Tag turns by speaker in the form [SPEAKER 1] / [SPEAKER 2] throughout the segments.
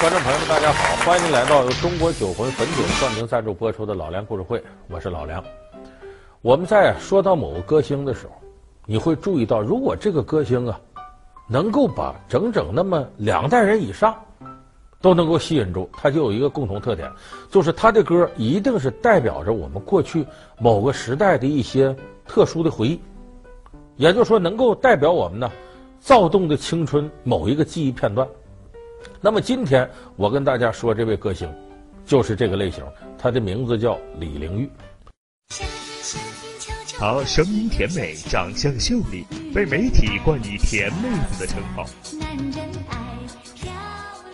[SPEAKER 1] 观众朋友们，大家好，欢迎您来到由中国酒魂汾酒冠名赞助播出的《老梁故事会》，我是老梁。我们在说到某个歌星的时候，你会注意到，如果这个歌星啊，能够把整整那么两代人以上都能够吸引住，他就有一个共同特点，就是他的歌一定是代表着我们过去某个时代的一些特殊的回忆，也就是说，能够代表我们呢躁动的青春某一个记忆片段。那么今天我跟大家说这位歌星，就是这个类型，他的名字叫李玲玉。
[SPEAKER 2] 她声音甜美，长相秀丽，被媒体冠以“甜妹子”的称号。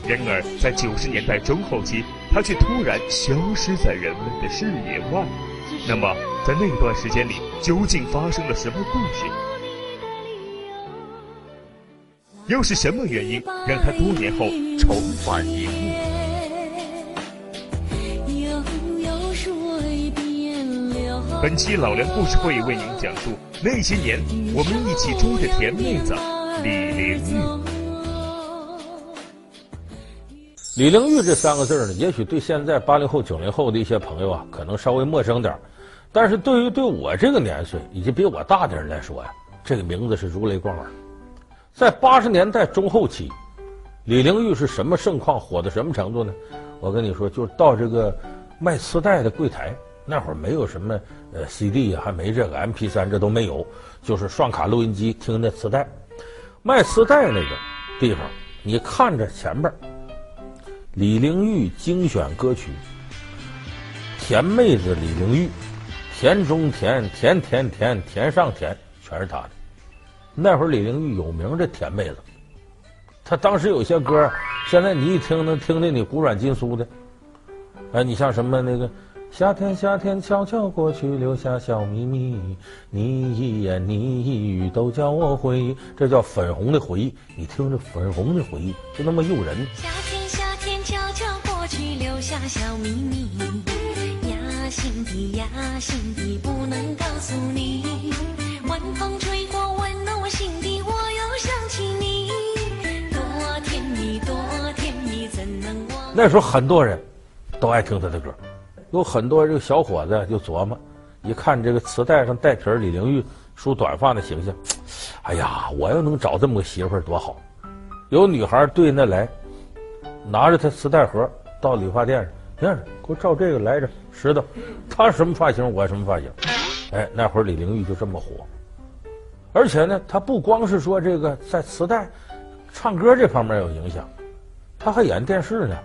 [SPEAKER 2] 然而，在九十年代中后期，她却突然消失在人们的视野外。那么，在那段时间里，究竟发生了什么故事？又是什么原因让他多年后重返荧幕？本期老梁故事会为您讲述那些年我们一起追的甜妹子李玲玉。
[SPEAKER 1] 李玲玉这三个字呢，也许对现在八零后、九零后的一些朋友啊，可能稍微陌生点，但是对于对我这个年岁以及比我大的人来说呀，这个名字是如雷贯耳。在八十年代中后期，李玲玉是什么盛况，火到什么程度呢？我跟你说，就到这个卖磁带的柜台，那会儿没有什么呃 CD，还没这个 MP3，这都没有，就是双卡录音机听那磁带。卖磁带那个地方，你看着前边，李玲玉精选歌曲，甜妹子李玲玉，甜中甜，甜甜甜，甜上甜，全是她的。那会儿李玲玉有名的甜妹子，她当时有些歌，现在你一听能听得你骨软筋酥的。哎，你像什么那个夏天夏天悄悄过去，留下小秘密，你一言你一语都叫我回忆，这叫粉红的回忆。你听着粉红的回忆就那么诱人。
[SPEAKER 3] 夏天夏天悄悄过去，留下小秘密，压心底压心底不能告诉你，晚风吹
[SPEAKER 1] 那时候很多人都爱听他的歌，有很多这个小伙子就琢磨，一看这个磁带上带皮儿李玲玉梳短发的形象，哎呀，我要能找这么个媳妇儿多好！有女孩对那来，拿着他磁带盒到理发店上，你看给我照这个来着，石头，他什么发型我什么发型，哎，那会儿李玲玉就这么火，而且呢，他不光是说这个在磁带唱歌这方面有影响，他还演电视呢。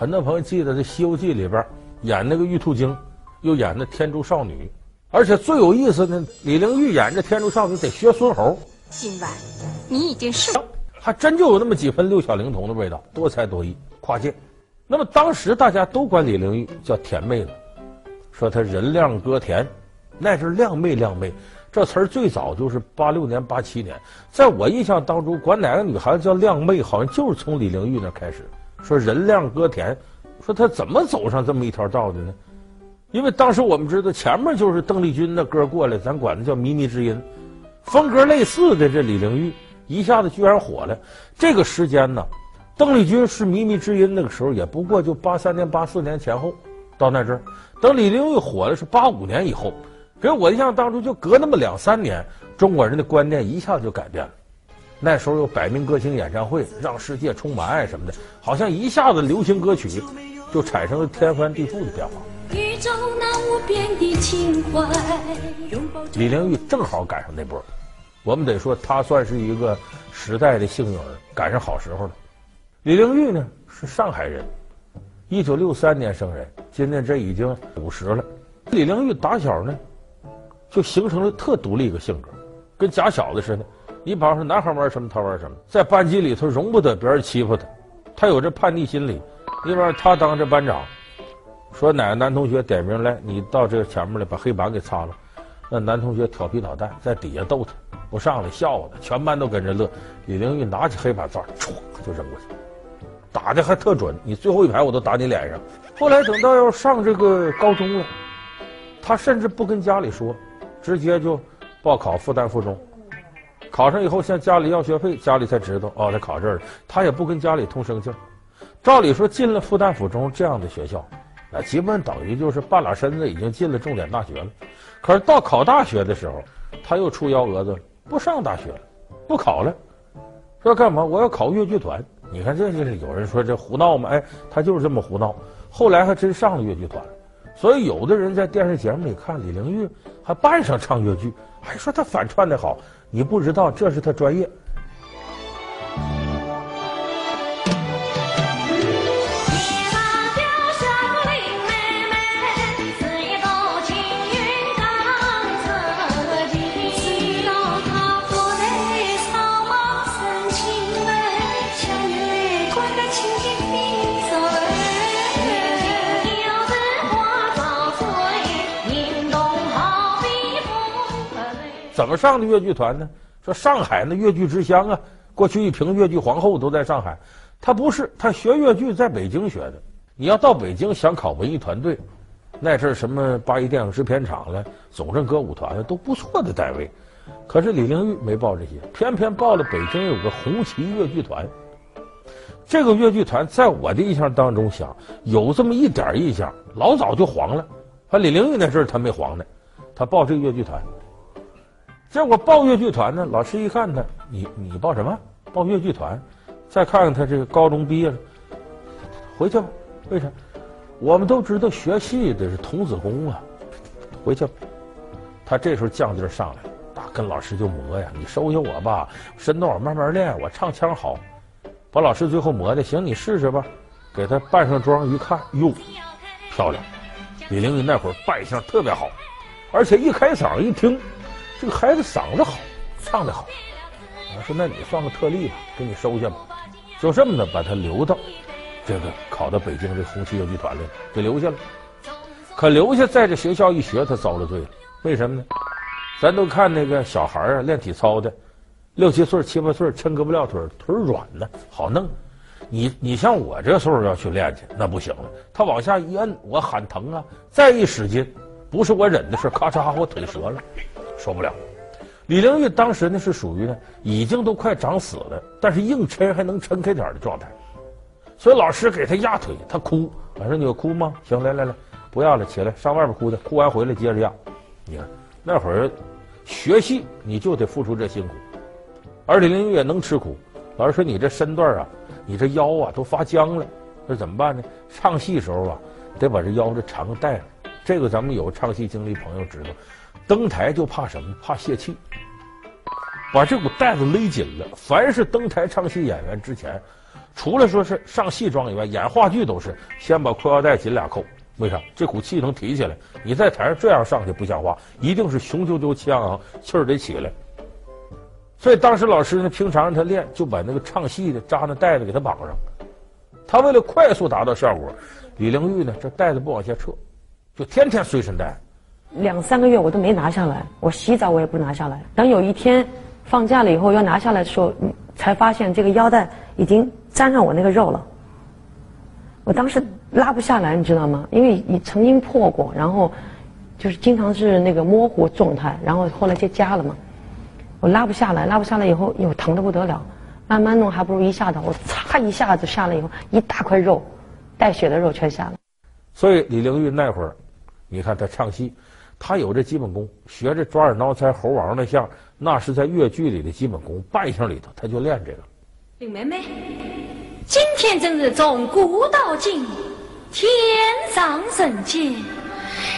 [SPEAKER 1] 很多朋友记得这《西游记》里边演那个玉兔精，又演那天竺少女，而且最有意思的，李玲玉演这天竺少女得学孙猴。
[SPEAKER 3] 今晚你已经是，
[SPEAKER 1] 还真就有那么几分六小龄童的味道，多才多艺，跨界。那么当时大家都管李玲玉叫甜妹子，说她人靓歌甜，那是靓妹靓妹，这词儿最早就是八六年八七年，在我印象当中，管哪个女孩子叫靓妹，好像就是从李玲玉那开始。说人靓歌甜，说他怎么走上这么一条道的呢？因为当时我们知道前面就是邓丽君的歌过来，咱管它叫靡靡之音，风格类似的这李玲玉一下子居然火了。这个时间呢，邓丽君是靡靡之音那个时候也不过就八三年、八四年前后，到那阵儿，等李玲玉火了是八五年以后，给我印象当中就隔那么两三年，中国人的观念一下子就改变了。那时候有百名歌星演唱会，让世界充满爱什么的，好像一下子流行歌曲就产生了天翻地覆的变化。宇宙那无边的情怀，李玲玉正好赶上那波，我们得说她算是一个时代的幸运儿，赶上好时候了。李玲玉呢是上海人，一九六三年生人，今年这已经五十了。李玲玉打小呢就形成了特独立一个性格，跟假小子似的。你比方说，男孩玩什么，他玩什么，在班级里头容不得别人欺负他，他有这叛逆心理。你比方，他当这班长，说哪个男同学点名来，你到这个前面来把黑板给擦了。那男同学调皮捣蛋，在底下逗他，不上来笑话他，全班都跟着乐。李玲玉拿起黑板擦唰就扔过去，打的还特准，你最后一排我都打你脸上。后来等到要上这个高中了，他甚至不跟家里说，直接就报考复旦附中。考上以后向家里要学费，家里才知道哦，他考这儿了。他也不跟家里通声气儿，照理说，进了复旦附中这样的学校，那基本等于就是半拉身子已经进了重点大学了。可是到考大学的时候，他又出幺蛾子了，不上大学了，不考了，说干嘛？我要考越剧团。你看，这就是有人说这胡闹吗？哎，他就是这么胡闹。后来还真上了越剧团，所以有的人在电视节目里看李玲玉还扮上唱越剧，还说他反串的好。你不知道，这是他专业。怎么上的越剧团呢？说上海那越剧之乡啊，过去一评越剧皇后都在上海。他不是，他学越剧在北京学的。你要到北京想考文艺团队，那阵什么八一电影制片厂了、总政歌舞团了，都不错的单位。可是李玲玉没报这些，偏偏报了北京有个红旗越剧团。这个越剧团在我的印象当中想，有这么一点印象，老早就黄了。他李玲玉那阵儿他没黄呢，他报这个越剧团。结果报越剧团呢，老师一看他，你你报什么？报越剧团？再看看他这个高中毕业了，回去吧。为啥？我们都知道学戏的是童子功啊，回去吧。他这时候降劲上来了，啊，跟老师就磨呀，你收下我吧，身段我慢慢练，我唱腔好。把老师最后磨的，行，你试试吧。给他扮上妆一看，哟，漂亮。李玲玉那会儿扮相特别好，而且一开嗓一听。这个孩子嗓子好，唱得好。我说：“那你算个特例吧，给你收下吧。”就这么的把他留到这个考到北京这红旗越剧团来，给留下了。可留下在这学校一学，他遭了罪了。为什么呢？咱都看那个小孩啊，练体操的，六七岁、七八岁，抻胳膊撂腿，腿软呢，好弄。你你像我这岁数要去练去，那不行了。他往下一摁，我喊疼啊，再一使劲，不是我忍的事，咔嚓，我腿折了。受不了，李玲玉当时呢是属于呢已经都快长死了，但是硬抻还能抻开点的状态，所以老师给他压腿，他哭。我说你哭吗？行，来来来，不要了，起来上外边哭去，哭完回来接着压。你看那会儿学戏你就得付出这辛苦，而李玲玉也能吃苦。老师说你这身段啊，你这腰啊都发僵了，那怎么办呢？唱戏时候啊得把这腰这缠个带子，这个咱们有唱戏经历朋友知道。登台就怕什么？怕泄气，把这股带子勒紧了。凡是登台唱戏演员之前，除了说是上戏装以外，演话剧都是先把裤腰带紧俩扣。为啥？这股气能提起来。你在台上这样上去不像话，一定是雄赳赳气昂昂，气儿得起来。所以当时老师呢，平常让他练，就把那个唱戏的扎那带子给他绑上。他为了快速达到效果，李玲玉呢，这带子不往下撤，就天天随身带。
[SPEAKER 4] 两三个月我都没拿下来，我洗澡我也不拿下来。等有一天放假了以后要拿下来的时候，才发现这个腰带已经粘上我那个肉了。我当时拉不下来，你知道吗？因为你曾经破过，然后就是经常是那个模糊状态，然后后来就加了嘛。我拉不下来，拉不下来以后又疼得不得了，慢慢弄还不如一下子，我擦一下子下来以后，一大块肉，带血的肉全下来。
[SPEAKER 1] 所以李玲玉那会儿，你看他唱戏。他有这基本功，学着抓耳挠腮猴王那相，那是在越剧里的基本功，扮相里头他就练这个。
[SPEAKER 3] 林妹妹，今天真是从古到今，天上人间，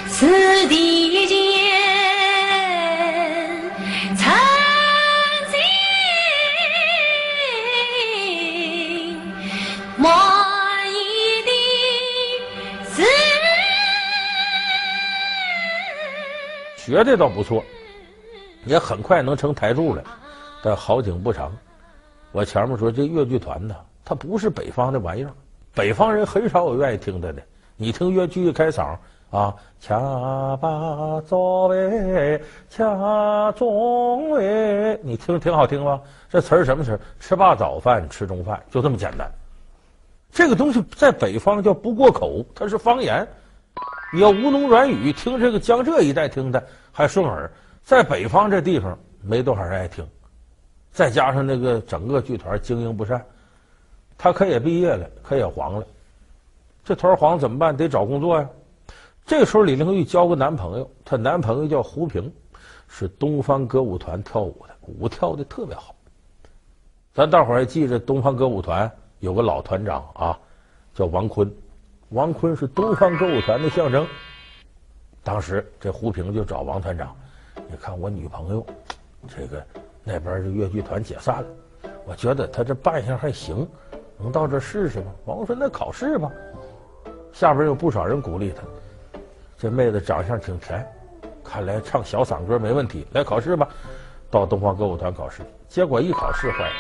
[SPEAKER 3] 此地间，
[SPEAKER 1] 学的倒不错，也很快能成台柱了，但好景不长。我前面说这越剧团呢，它不是北方的玩意儿，北方人很少有愿意听它的。你听越剧一开嗓啊，恰把早喂，恰中喂，你听挺好听吧？这词儿什么词？吃罢早饭，吃中饭，就这么简单。这个东西在北方叫不过口，它是方言。你要吴侬软语，听这个江浙一带听的还顺耳，在北方这地方没多少人爱听，再加上那个整个剧团经营不善，他可也毕业了，可也黄了。这头黄怎么办？得找工作呀。这时候，李玲玉交个男朋友，她男朋友叫胡平，是东方歌舞团跳舞的，舞跳的特别好。咱大伙儿还记着，东方歌舞团有个老团长啊，叫王坤。王坤是东方歌舞团的象征。当时这胡平就找王团长，你看我女朋友，这个那边这越剧团解散了，我觉得他这扮相还行，能到这试试吗？王坤说：“那考试吧。”下边有不少人鼓励他，这妹子长相挺甜，看来唱小嗓歌没问题，来考试吧。到东方歌舞团考试，结果一考试坏了，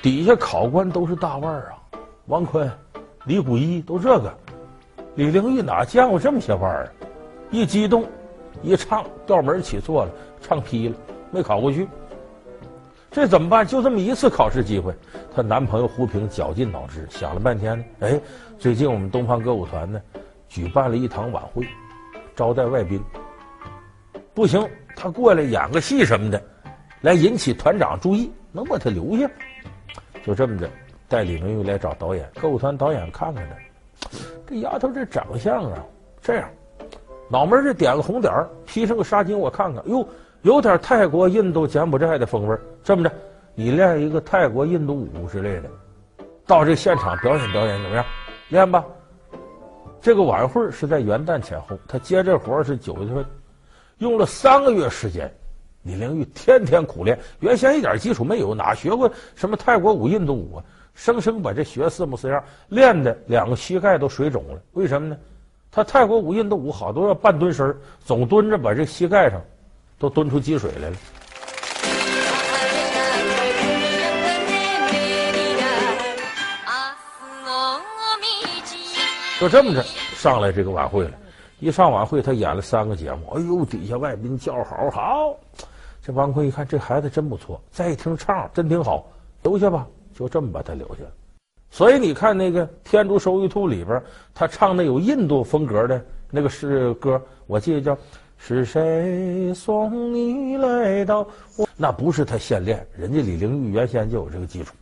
[SPEAKER 1] 底下考官都是大腕儿啊，王坤、李谷一都这个，李玲玉哪见过这么些腕儿啊？一激动，一唱调门起错了，唱劈了，没考过去。这怎么办？就这么一次考试机会，她男朋友胡平绞尽脑汁想了半天呢。哎，最近我们东方歌舞团呢，举办了一堂晚会，招待外宾。不行，他过来演个戏什么的，来引起团长注意，能把他留下。就这么着，带李玲玉来找导演。歌舞团导演看看他，这丫头这长相啊，这样。脑门这点个红点儿，披上个纱巾，我看看，哟，有点泰国、印度、柬埔寨的风味儿。这么着，你练一个泰国、印度舞之类的，到这现场表演表演怎么样？练吧。这个晚会是在元旦前后，他接这活是九月份，用了三个月时间。李玲玉天天苦练，原先一点基础没有，哪学过什么泰国舞、印度舞啊？生生把这学四模四样，练的两个膝盖都水肿了。为什么呢？他泰国舞、印度舞好多要半蹲身，总蹲着，把这膝盖上都蹲出积水来了。就这么着上来这个晚会了，一上晚会他演了三个节目，哎呦，底下外宾叫好好。这王坤一看这孩子真不错，再一听唱真挺好，留下吧，就这么把他留下了。所以你看那个《天竺收玉兔》里边，他唱的有印度风格的那个诗歌，我记得叫“是谁送你来到我”，那不是他现练，人家李玲玉原先就有这个基础。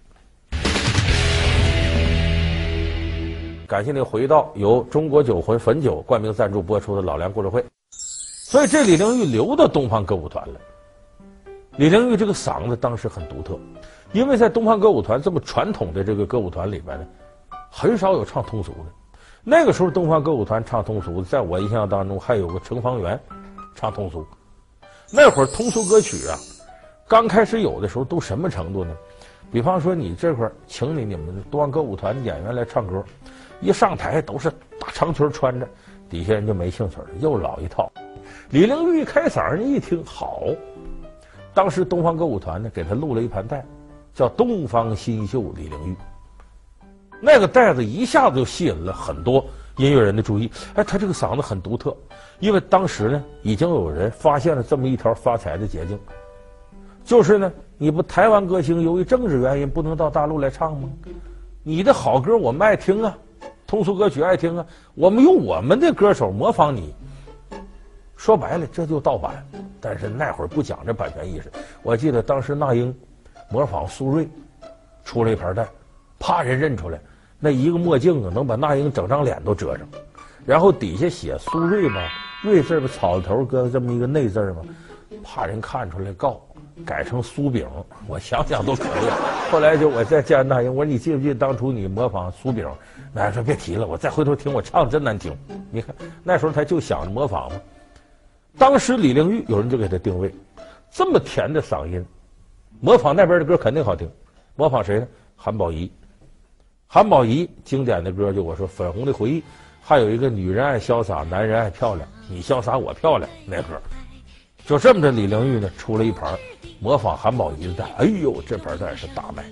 [SPEAKER 1] 感谢您回到由中国酒魂汾酒冠名赞助播出的《老梁故事会》。所以这李玲玉留到东方歌舞团了。李玲玉这个嗓子当时很独特。因为在东方歌舞团这么传统的这个歌舞团里边呢，很少有唱通俗的。那个时候，东方歌舞团唱通俗的，在我印象当中还有个程方圆唱通俗。那会儿通俗歌曲啊，刚开始有的时候都什么程度呢？比方说，你这块儿请你你们东方歌舞团演员来唱歌，一上台都是大长裙穿着，底下人就没兴趣了，又老一套。李玲玉一开嗓，人一听好，当时东方歌舞团呢给他录了一盘带。叫《东方新秀》李玲玉，那个带子一下子就吸引了很多音乐人的注意。哎，他这个嗓子很独特，因为当时呢，已经有人发现了这么一条发财的捷径，就是呢，你不台湾歌星由于政治原因不能到大陆来唱吗？你的好歌我们爱听啊，通俗歌曲爱听啊，我们用我们的歌手模仿你，说白了这就盗版。但是那会儿不讲这版权意识，我记得当时那英。模仿苏芮，出了一盘带，怕人认出来，那一个墨镜啊，能把那英整张脸都遮上，然后底下写苏芮嘛，芮字不，草字头搁这么一个内字嘛，怕人看出来告，改成苏饼，我想想都可以。后来就我再见那英，我说你记不记得当初你模仿苏饼？那说别提了，我再回头听我唱真难听。你看那时候他就想着模仿嘛。当时李玲玉有人就给他定位，这么甜的嗓音。模仿那边的歌肯定好听，模仿谁呢？韩宝仪，韩宝仪经典的歌就我说《粉红的回忆》，还有一个女人爱潇洒，男人爱漂亮，你潇洒我漂亮那歌，就这么着，李玲玉呢出了一盘模仿韩宝仪的。蛋，哎呦，这盘蛋是大卖。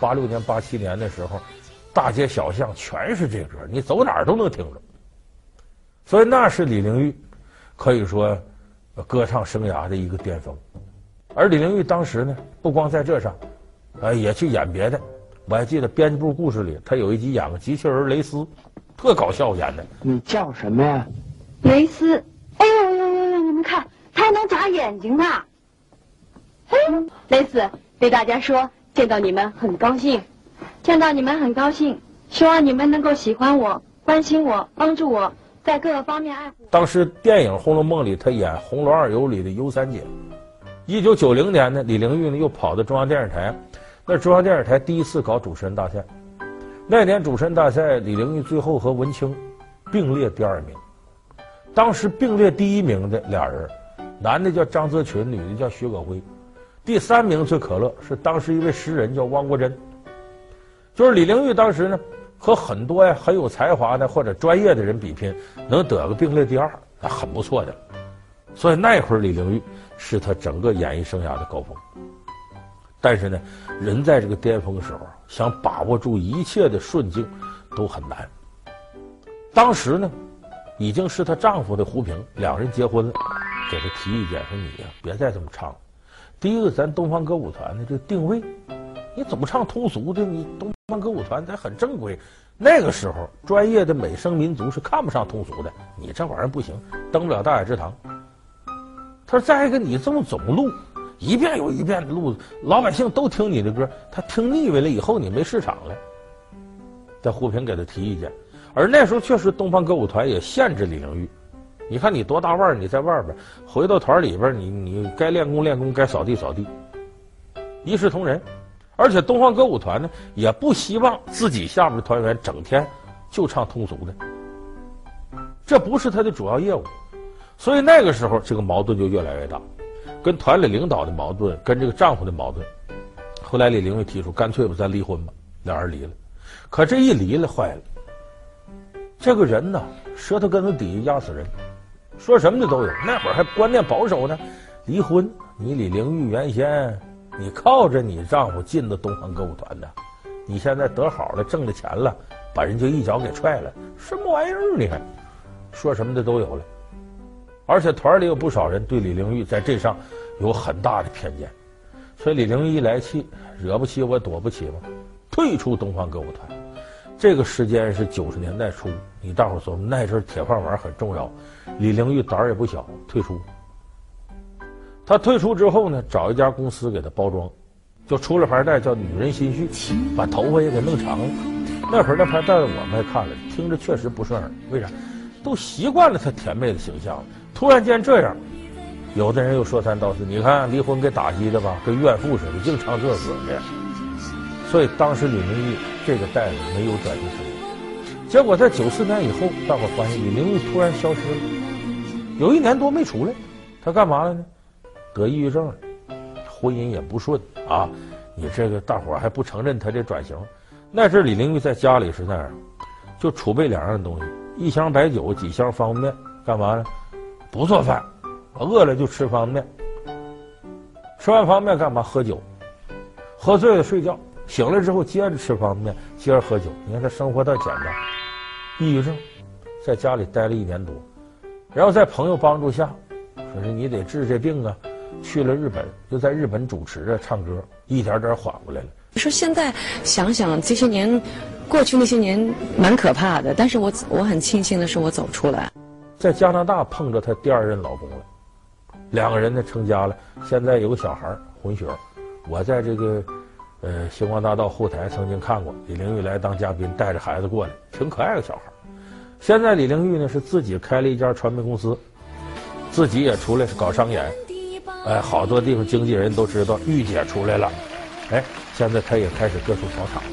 [SPEAKER 1] 八六年、八七年的时候，大街小巷全是这歌，你走哪儿都能听着。所以那是李玲玉，可以说歌唱生涯的一个巅峰。而李玲玉当时呢，不光在这上，呃，也去演别的。我还记得编辑部故事里，她有一集演个机器人蕾丝，特搞笑演的。
[SPEAKER 5] 你叫什么呀？
[SPEAKER 6] 蕾丝。哎呦呦呦呦！你们看，她还能眨眼睛呢。嘿，蕾丝对大家说，见到你们很高兴，见到你们很高兴，希望你们能够喜欢我、关心我、帮助我，在各个方面爱护。
[SPEAKER 1] 当时电影《红楼梦》里，她演《红楼二尤》里的尤三姐。一九九零年呢，李玲玉呢又跑到中央电视台，那中央电视台第一次搞主持人大赛。那年主持人大赛，李玲玉最后和文清并列第二名。当时并列第一名的俩人，男的叫张泽群，女的叫薛可辉。第三名最可乐，是当时一位诗人叫汪国真。就是李玲玉当时呢，和很多呀很有才华的或者专业的人比拼，能得个并列第二，那很不错的。所以那会儿李玲玉是她整个演艺生涯的高峰。但是呢，人在这个巅峰的时候，想把握住一切的顺境都很难。当时呢，已经是她丈夫的胡平，两人结婚了，给她提意见说：“你呀，别再这么唱了。第一个，咱东方歌舞团的这个定位，你总唱通俗的，你东方歌舞团咱很正规。那个时候，专业的美声民族是看不上通俗的，你这玩意儿不行，登不了大雅之堂。”他说：“再一个，你这么总录，一遍又一遍的录，老百姓都听你的歌，他听腻歪了以后，你没市场了。”在胡平给他提意见，而那时候确实东方歌舞团也限制李玲玉。你看你多大腕儿，你在外边回到团里边，你你该练功练功，该扫地扫地，一视同仁。而且东方歌舞团呢，也不希望自己下面的团员整天就唱通俗的，这不是他的主要业务。所以那个时候，这个矛盾就越来越大，跟团里领导的矛盾，跟这个丈夫的矛盾。后来李玲玉提出，干脆吧，咱离婚吧，两人离了。可这一离了，坏了。这个人呢，舌头根子底下压死人，说什么的都有。那会儿还观念保守呢，离婚。你李玲玉原先你靠着你丈夫进的东方歌舞团的，你现在得好了，挣了钱了，把人就一脚给踹了，什么玩意儿？你还，说什么的都有了。而且团里有不少人对李玲玉在这上有很大的偏见，所以李玲玉一来气，惹不起我躲不起嘛，退出东方歌舞团。这个时间是九十年代初，你大伙说那阵铁饭碗很重要。李玲玉胆儿也不小，退出。她退出之后呢，找一家公司给她包装，就出了牌带叫《女人心绪》，把头发也给弄长了。那会儿那牌带我们还看了，听着确实不顺耳。为啥？都习惯了她甜妹的形象了。突然间这样，有的人又说三道四。你看离婚给打击的吧，跟怨妇似的，净唱这歌的。所以当时李玲玉这个袋子没有转型时机。结果在九四年以后，大伙发现李玲玉突然消失了，有一年多没出来。她干嘛了呢？得抑郁症了，婚姻也不顺啊。你这个大伙还不承认她这转型。那阵李玲玉在家里是那样，就储备两样东西：一箱白酒，几箱方便面。干嘛呢？不做饭，饿了就吃方便面。吃完方便面干嘛？喝酒，喝醉了睡觉，醒了之后接着吃方便面，接着喝酒。你看他生活倒简单。抑郁症，在家里待了一年多，然后在朋友帮助下，说是你得治这病啊，去了日本，就在日本主持着唱歌，一点点缓过来了。
[SPEAKER 4] 你说现在想想这些年，过去那些年蛮可怕的，但是我我很庆幸的是我走出来。
[SPEAKER 1] 在加拿大碰着她第二任老公了，两个人呢成家了，现在有个小孩混血。我在这个呃星光大道后台曾经看过李玲玉来当嘉宾，带着孩子过来，挺可爱的小孩。现在李玲玉呢是自己开了一家传媒公司，自己也出来是搞商演，哎，好多地方经纪人都知道玉姐出来了，哎，现在她也开始各处跑场了。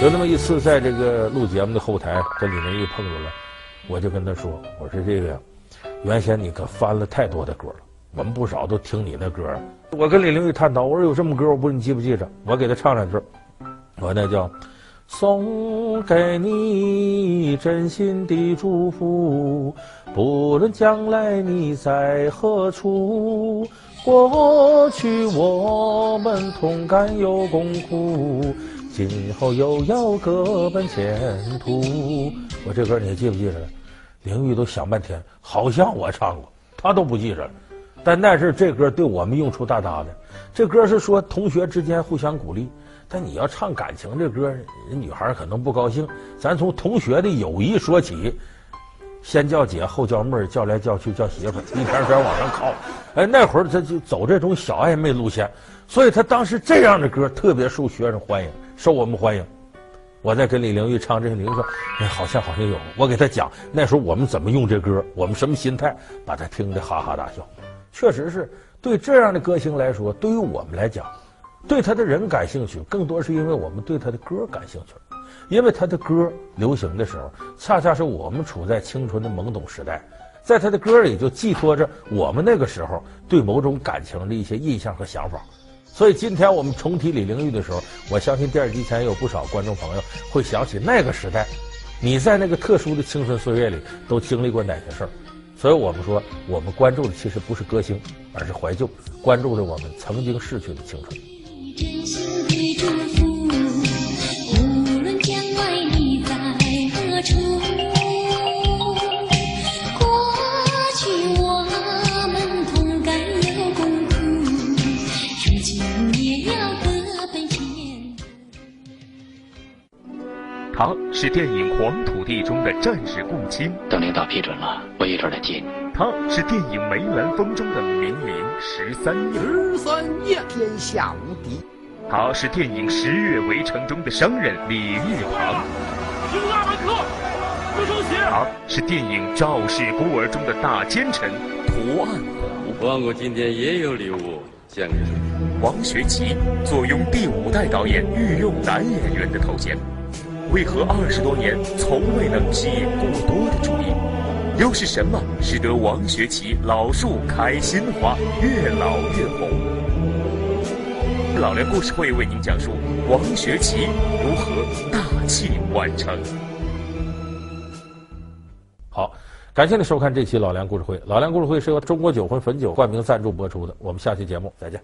[SPEAKER 1] 有那么一次，在这个录节目的后台跟李玲玉碰着了，我就跟他说：“我说这个，原先你可翻了太多的歌了，我们不少都听你那歌。我跟李玲玉探讨，我说有这么歌，我不知道你记不记着？我给他唱两句。我那叫送给你真心的祝福，不论将来你在何处，过去我们同甘有共苦，今后又要各奔前途。我这歌你还记不记着了？玲玉都想半天，好像我唱过，他都不记着了。但那是这歌对我们用处大大的。这歌是说同学之间互相鼓励，但你要唱感情这歌，人女孩可能不高兴。咱从同学的友谊说起，先叫姐，后叫妹儿，叫来叫去叫媳妇，一点点往上靠。哎，那会儿他就走这种小暧昧路线，所以他当时这样的歌特别受学生欢迎，受我们欢迎。我在跟李玲玉唱这些，李玲玉说：“哎，好像好像有。”我给他讲那时候我们怎么用这歌，我们什么心态，把他听得哈哈大笑。确实是对这样的歌星来说，对于我们来讲，对他的人感兴趣，更多是因为我们对他的歌感兴趣。因为他的歌流行的时候，恰恰是我们处在青春的懵懂时代，在他的歌里就寄托着我们那个时候对某种感情的一些印象和想法。所以今天我们重提李玲玉的时候，我相信电视机前有不少观众朋友会想起那个时代，你在那个特殊的青春岁月里都经历过哪些事儿？所以我们说，我们关注的其实不是歌星，而是怀旧，关注着我们曾经逝去的青春。
[SPEAKER 2] 是电影《黄土地》中的战士共青，
[SPEAKER 5] 等领导批准了，我一准来接你。
[SPEAKER 2] 他是电影《梅兰芳》中的名伶十三夜，
[SPEAKER 7] 十三夜天下无敌。
[SPEAKER 2] 他是电影《十月围城》中的商人李玉堂，
[SPEAKER 8] 英阿门克，不收血。
[SPEAKER 2] 他是电影《赵氏孤儿》中的大奸臣屠岸虎。
[SPEAKER 9] 王我今天也有礼物献给你。
[SPEAKER 2] 王学圻坐拥第五代导演御用男演员的头衔。为何二十多年从未能吸引过多的注意？又是什么使得王学圻老树开新花，越老越红？老梁故事会为您讲述王学圻如何大器晚成。
[SPEAKER 1] 好，感谢您收看这期老梁故事会。老梁故事会是由中国酒魂汾酒冠名赞助播出的。我们下期节目再见。